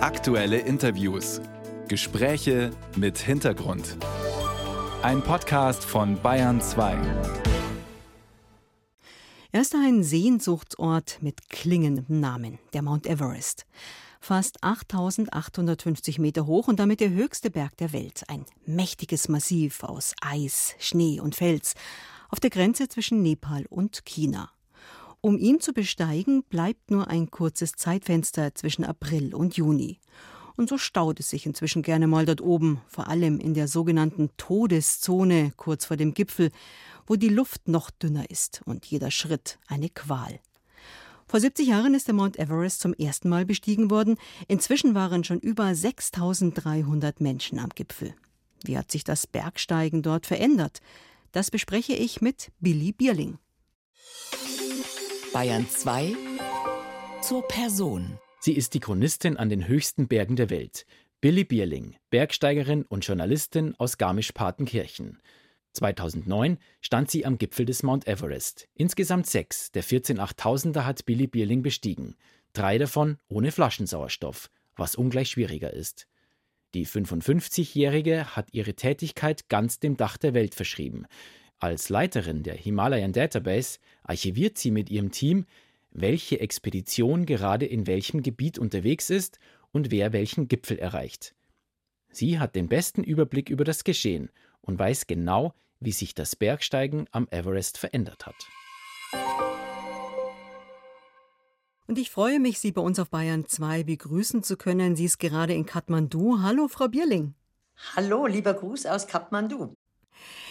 Aktuelle Interviews. Gespräche mit Hintergrund. Ein Podcast von Bayern 2. Er ist ein Sehnsuchtsort mit klingendem Namen, der Mount Everest. Fast 8850 Meter hoch und damit der höchste Berg der Welt. Ein mächtiges Massiv aus Eis, Schnee und Fels auf der Grenze zwischen Nepal und China. Um ihn zu besteigen, bleibt nur ein kurzes Zeitfenster zwischen April und Juni. Und so staut es sich inzwischen gerne mal dort oben, vor allem in der sogenannten Todeszone kurz vor dem Gipfel, wo die Luft noch dünner ist und jeder Schritt eine Qual. Vor 70 Jahren ist der Mount Everest zum ersten Mal bestiegen worden. Inzwischen waren schon über 6300 Menschen am Gipfel. Wie hat sich das Bergsteigen dort verändert? Das bespreche ich mit Billy Bierling. Bayern 2 zur Person. Sie ist die Chronistin an den höchsten Bergen der Welt. Billy Bierling, Bergsteigerin und Journalistin aus Garmisch-Partenkirchen. 2009 stand sie am Gipfel des Mount Everest. Insgesamt sechs der 14 8000er hat Billy Bierling bestiegen. Drei davon ohne Flaschensauerstoff, was ungleich schwieriger ist. Die 55-Jährige hat ihre Tätigkeit ganz dem Dach der Welt verschrieben. Als Leiterin der Himalayan Database archiviert sie mit ihrem Team, welche Expedition gerade in welchem Gebiet unterwegs ist und wer welchen Gipfel erreicht. Sie hat den besten Überblick über das Geschehen und weiß genau, wie sich das Bergsteigen am Everest verändert hat. Und ich freue mich, Sie bei uns auf Bayern 2 begrüßen zu können. Sie ist gerade in Kathmandu. Hallo, Frau Bierling. Hallo, lieber Gruß aus Kathmandu.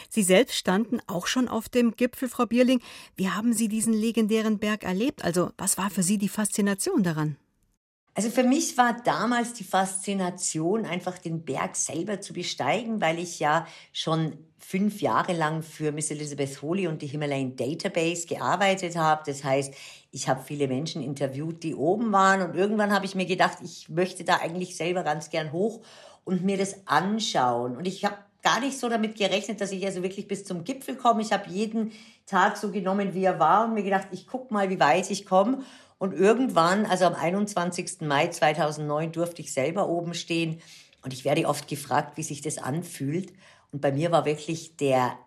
Sie selbst standen auch schon auf dem Gipfel, Frau Bierling. Wie haben Sie diesen legendären Berg erlebt? Also, was war für Sie die Faszination daran? Also für mich war damals die Faszination, einfach den Berg selber zu besteigen, weil ich ja schon fünf Jahre lang für Miss Elizabeth Holy und die Himalayan Database gearbeitet habe. Das heißt, ich habe viele Menschen interviewt, die oben waren und irgendwann habe ich mir gedacht, ich möchte da eigentlich selber ganz gern hoch und mir das anschauen. Und ich habe gar nicht so damit gerechnet, dass ich also wirklich bis zum Gipfel komme. Ich habe jeden Tag so genommen, wie er war und mir gedacht, ich gucke mal, wie weit ich komme. Und irgendwann, also am 21. Mai 2009, durfte ich selber oben stehen. Und ich werde oft gefragt, wie sich das anfühlt. Und bei mir war wirklich der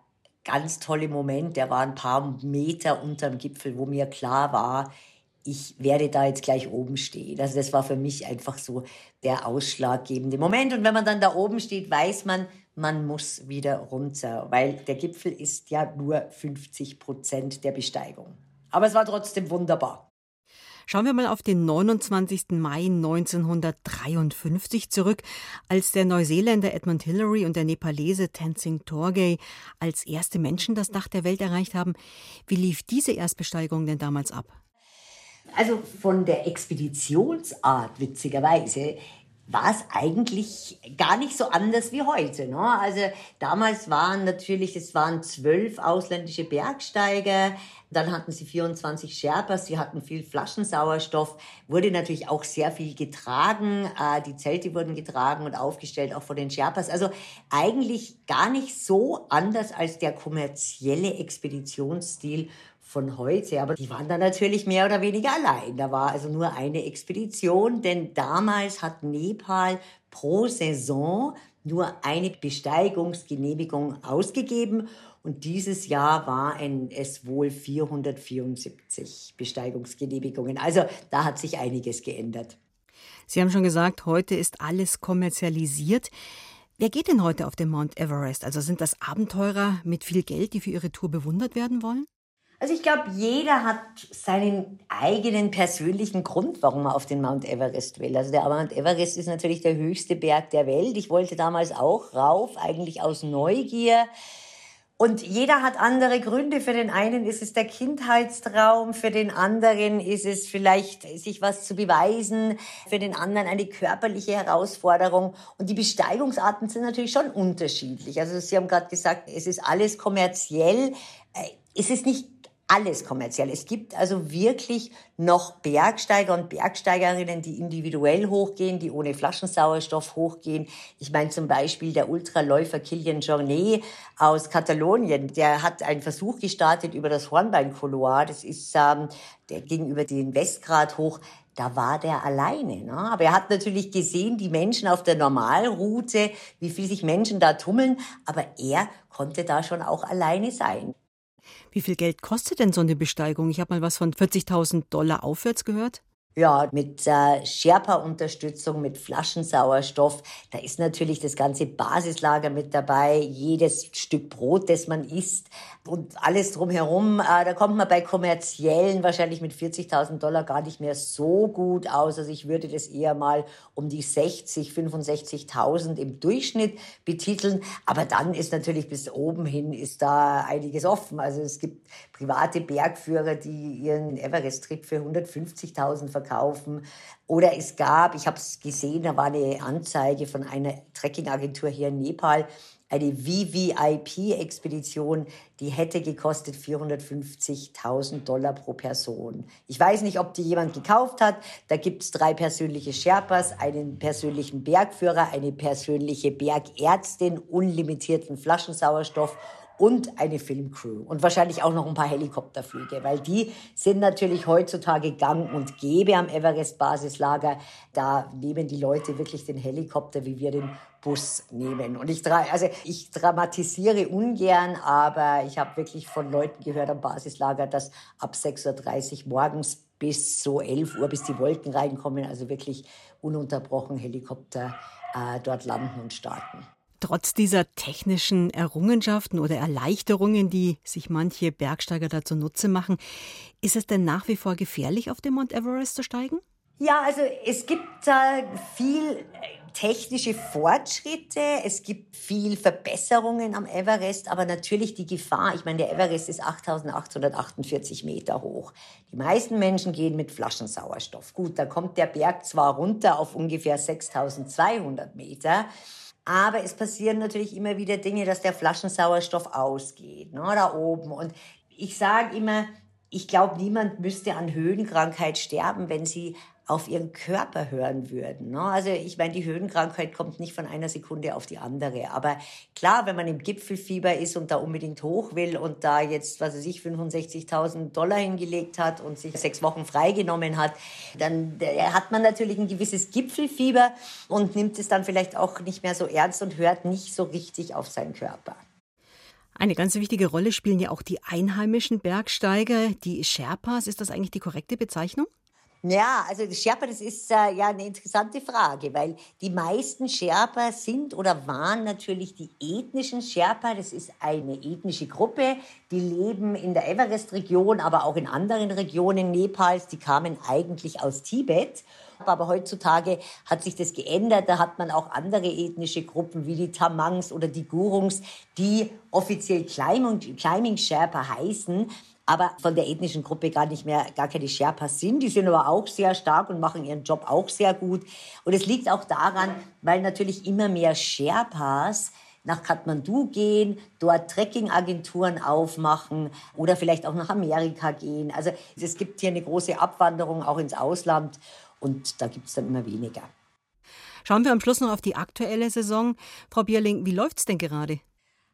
ganz tolle Moment, der war ein paar Meter unterm Gipfel, wo mir klar war, ich werde da jetzt gleich oben stehen. Also das war für mich einfach so der ausschlaggebende Moment. Und wenn man dann da oben steht, weiß man, man muss wieder runter, weil der Gipfel ist ja nur 50 Prozent der Besteigung. Aber es war trotzdem wunderbar. Schauen wir mal auf den 29. Mai 1953 zurück, als der Neuseeländer Edmund Hillary und der Nepalese Tenzing Torgay als erste Menschen das Dach der Welt erreicht haben. Wie lief diese Erstbesteigung denn damals ab? Also von der Expeditionsart, witzigerweise, war es eigentlich gar nicht so anders wie heute. Ne? Also damals waren natürlich, es waren zwölf ausländische Bergsteiger, dann hatten sie 24 Sherpas, sie hatten viel Flaschensauerstoff, wurde natürlich auch sehr viel getragen, äh, die Zelte wurden getragen und aufgestellt, auch von den Sherpas. Also eigentlich gar nicht so anders als der kommerzielle Expeditionsstil von heute. Aber die waren dann natürlich mehr oder weniger allein. Da war also nur eine Expedition, denn damals hat Nepal pro Saison nur eine Besteigungsgenehmigung ausgegeben. Und dieses Jahr waren es wohl 474 Besteigungsgenehmigungen. Also da hat sich einiges geändert. Sie haben schon gesagt, heute ist alles kommerzialisiert. Wer geht denn heute auf den Mount Everest? Also sind das Abenteurer mit viel Geld, die für ihre Tour bewundert werden wollen? Also ich glaube, jeder hat seinen eigenen persönlichen Grund, warum er auf den Mount Everest will. Also der Mount Everest ist natürlich der höchste Berg der Welt. Ich wollte damals auch rauf, eigentlich aus Neugier. Und jeder hat andere Gründe. Für den einen ist es der Kindheitstraum, für den anderen ist es vielleicht, sich was zu beweisen, für den anderen eine körperliche Herausforderung. Und die Besteigungsarten sind natürlich schon unterschiedlich. Also Sie haben gerade gesagt, es ist alles kommerziell. Äh, es ist nicht alles kommerziell. Es gibt also wirklich noch Bergsteiger und Bergsteigerinnen, die individuell hochgehen, die ohne Flaschensauerstoff hochgehen. Ich meine zum Beispiel der Ultraläufer Kilian Jornet aus Katalonien, der hat einen Versuch gestartet über das Hornbein-Couloir. Das ist ähm, der gegenüber den Westgrat hoch. da war der alleine. Ne? Aber er hat natürlich gesehen, die Menschen auf der Normalroute, wie viel sich Menschen da tummeln, aber er konnte da schon auch alleine sein. Wie viel Geld kostet denn so eine Besteigung? Ich habe mal was von 40.000 Dollar aufwärts gehört. Ja, mit äh, Sherpa-Unterstützung, mit Flaschensauerstoff. Da ist natürlich das ganze Basislager mit dabei, jedes Stück Brot, das man isst und alles drumherum. Äh, da kommt man bei kommerziellen wahrscheinlich mit 40.000 Dollar gar nicht mehr so gut aus. Also ich würde das eher mal um die 60, 65.000 im Durchschnitt betiteln. Aber dann ist natürlich bis oben hin ist da einiges offen. Also es gibt private Bergführer, die ihren Everest-Trip für 150.000 verkaufen. Oder es gab, ich habe es gesehen, da war eine Anzeige von einer Trekkingagentur hier in Nepal, eine VVIP-Expedition, die hätte gekostet 450.000 Dollar pro Person. Ich weiß nicht, ob die jemand gekauft hat. Da gibt es drei persönliche Sherpas, einen persönlichen Bergführer, eine persönliche Bergärztin, unlimitierten Flaschensauerstoff und eine Filmcrew und wahrscheinlich auch noch ein paar Helikopterflüge, weil die sind natürlich heutzutage gang und gäbe am Everest-Basislager. Da nehmen die Leute wirklich den Helikopter, wie wir den Bus nehmen. Und ich, also ich dramatisiere ungern, aber ich habe wirklich von Leuten gehört am Basislager, dass ab 6.30 Uhr morgens bis so 11 Uhr, bis die Wolken reinkommen, also wirklich ununterbrochen Helikopter äh, dort landen und starten. Trotz dieser technischen Errungenschaften oder Erleichterungen, die sich manche Bergsteiger dazu Nutze machen, ist es denn nach wie vor gefährlich, auf den Mount Everest zu steigen? Ja, also es gibt äh, viel technische Fortschritte, es gibt viel Verbesserungen am Everest, aber natürlich die Gefahr, ich meine, der Everest ist 8848 Meter hoch. Die meisten Menschen gehen mit Flaschensauerstoff. Gut, da kommt der Berg zwar runter auf ungefähr 6200 Meter, aber es passieren natürlich immer wieder Dinge, dass der Flaschensauerstoff ausgeht, ne, da oben. Und ich sage immer, ich glaube, niemand müsste an Höhenkrankheit sterben, wenn sie auf ihren Körper hören würden. Ne? Also ich meine, die Höhenkrankheit kommt nicht von einer Sekunde auf die andere. Aber klar, wenn man im Gipfelfieber ist und da unbedingt hoch will und da jetzt, was weiß ich, 65.000 Dollar hingelegt hat und sich sechs Wochen freigenommen hat, dann hat man natürlich ein gewisses Gipfelfieber und nimmt es dann vielleicht auch nicht mehr so ernst und hört nicht so richtig auf seinen Körper. Eine ganz wichtige Rolle spielen ja auch die einheimischen Bergsteiger, die Sherpas. Ist das eigentlich die korrekte Bezeichnung? Ja, also Sherpa, das ist äh, ja eine interessante Frage, weil die meisten Sherpa sind oder waren natürlich die ethnischen Sherpa. Das ist eine ethnische Gruppe, die leben in der Everest-Region, aber auch in anderen Regionen Nepals. Die kamen eigentlich aus Tibet. Aber heutzutage hat sich das geändert. Da hat man auch andere ethnische Gruppen wie die Tamangs oder die Gurungs, die offiziell Climbing, Climbing Sherpa heißen aber von der ethnischen Gruppe gar nicht mehr, gar keine Sherpas sind. Die sind aber auch sehr stark und machen ihren Job auch sehr gut. Und es liegt auch daran, weil natürlich immer mehr Sherpas nach Kathmandu gehen, dort Trekkingagenturen aufmachen oder vielleicht auch nach Amerika gehen. Also es gibt hier eine große Abwanderung auch ins Ausland und da gibt es dann immer weniger. Schauen wir am Schluss noch auf die aktuelle Saison. Frau Bierling, wie läuft es denn gerade?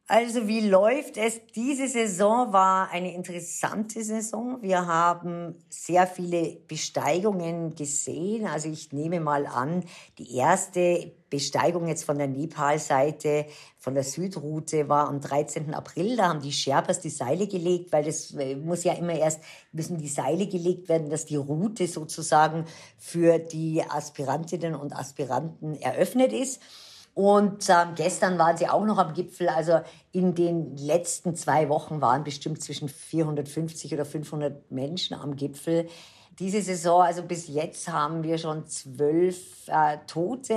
Also wie läuft es? Diese Saison war eine interessante Saison. Wir haben sehr viele Besteigungen gesehen. Also ich nehme mal an, die erste Besteigung jetzt von der Nepal-Seite, von der Südroute war am 13. April. Da haben die Sherpas die Seile gelegt, weil das äh, muss ja immer erst, müssen die Seile gelegt werden, dass die Route sozusagen für die Aspirantinnen und Aspiranten eröffnet ist. Und ähm, gestern waren sie auch noch am Gipfel. Also in den letzten zwei Wochen waren bestimmt zwischen 450 oder 500 Menschen am Gipfel. Diese Saison, also bis jetzt haben wir schon zwölf äh, Tote.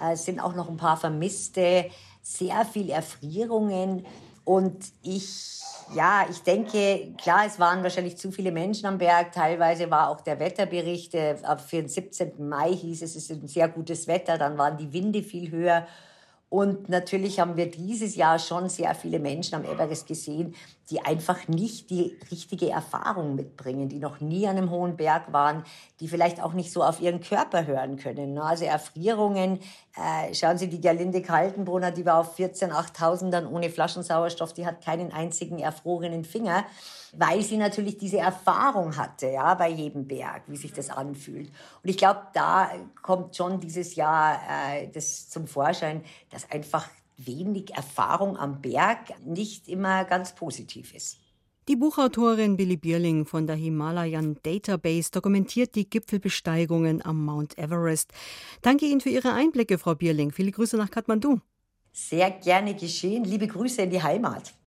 Äh, es sind auch noch ein paar Vermisste, sehr viel Erfrierungen. Und ich ja, ich denke, klar, es waren wahrscheinlich zu viele Menschen am Berg. Teilweise war auch der Wetterbericht, äh, für den 17. Mai hieß es, es ist ein sehr gutes Wetter. Dann waren die Winde viel höher. Und natürlich haben wir dieses Jahr schon sehr viele Menschen am Everest gesehen, die einfach nicht die richtige Erfahrung mitbringen, die noch nie an einem hohen Berg waren, die vielleicht auch nicht so auf ihren Körper hören können. Ne? Also Erfrierungen, äh, schauen Sie, die Gerlinde Kaltenbrunner, die war auf 14, 8000 dann ohne Flaschensauerstoff, die hat keinen einzigen erfrorenen Finger, weil sie natürlich diese Erfahrung hatte, ja, bei jedem Berg, wie sich das anfühlt. Und ich glaube, da kommt schon dieses Jahr äh, das zum Vorschein, dass einfach wenig Erfahrung am Berg nicht immer ganz positiv ist. Die Buchautorin Billy Bierling von der Himalayan Database dokumentiert die Gipfelbesteigungen am Mount Everest. Danke Ihnen für Ihre Einblicke, Frau Bierling. Viele Grüße nach Kathmandu. Sehr gerne geschehen. Liebe Grüße in die Heimat.